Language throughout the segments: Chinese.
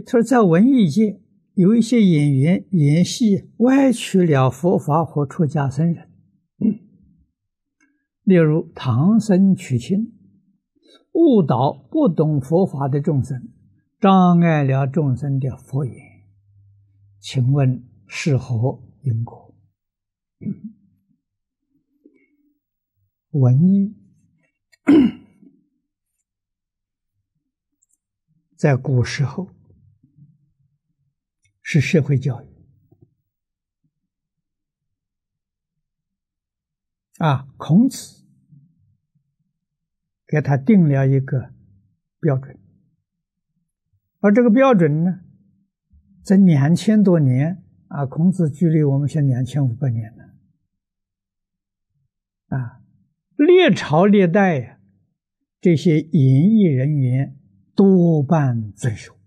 他说，在文艺界有一些演员演戏歪曲了佛法和出家僧人，例如唐僧取经，误导不懂佛法的众生，障碍了众生的佛缘。请问是何因果？文艺 在古时候。是社会教育啊！孔子给他定了一个标准，而这个标准呢，在两千多年啊，孔子距离我们现在两千五百年了啊，历朝历代呀，这些演艺人员多半遵守。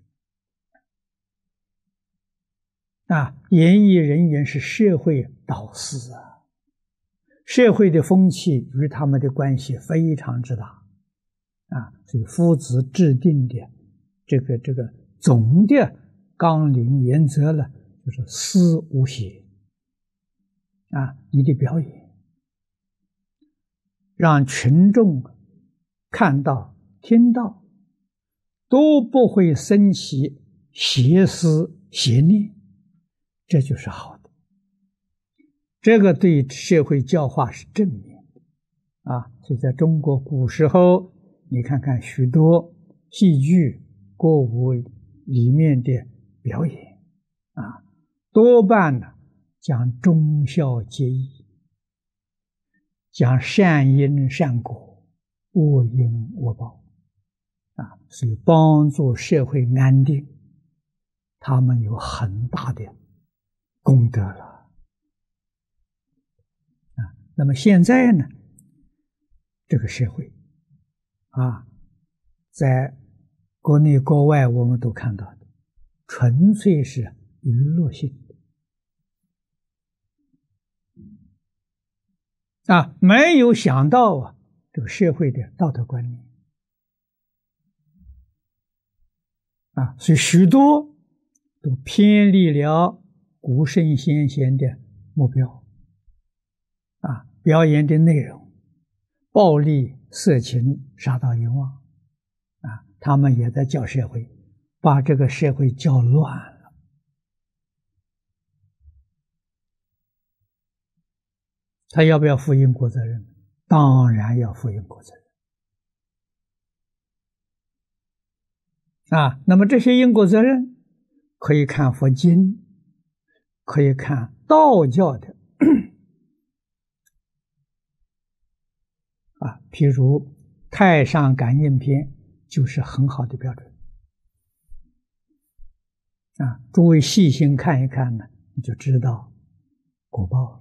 啊，演艺人员是社会导师啊，社会的风气与他们的关系非常之大啊。所以夫子制定的这个这个总的纲领原则呢，就是思无邪啊，你的表演让群众看到、听到都不会生起邪思邪念。这就是好的，这个对社会教化是正面的啊！所以在中国古时候，你看看许多戏剧、歌舞里面的表演啊，多半呢讲忠孝节义，讲善因善果、恶因恶报啊，所以帮助社会安定，他们有很大的。功德了啊！那么现在呢？这个社会啊，在国内国外我们都看到的，纯粹是娱乐性的啊，没有想到啊，这个社会的道德观念啊，所以许多都偏离了。古圣先贤的目标啊，表演的内容，暴力、色情、杀盗淫妄啊，他们也在教社会，把这个社会教乱了。他要不要负因果责任？当然要负因果责任啊。那么这些因果责任，可以看佛经。可以看道教的啊，譬如《太上感应篇》就是很好的标准啊。诸位细心看一看呢，你就知道果报了。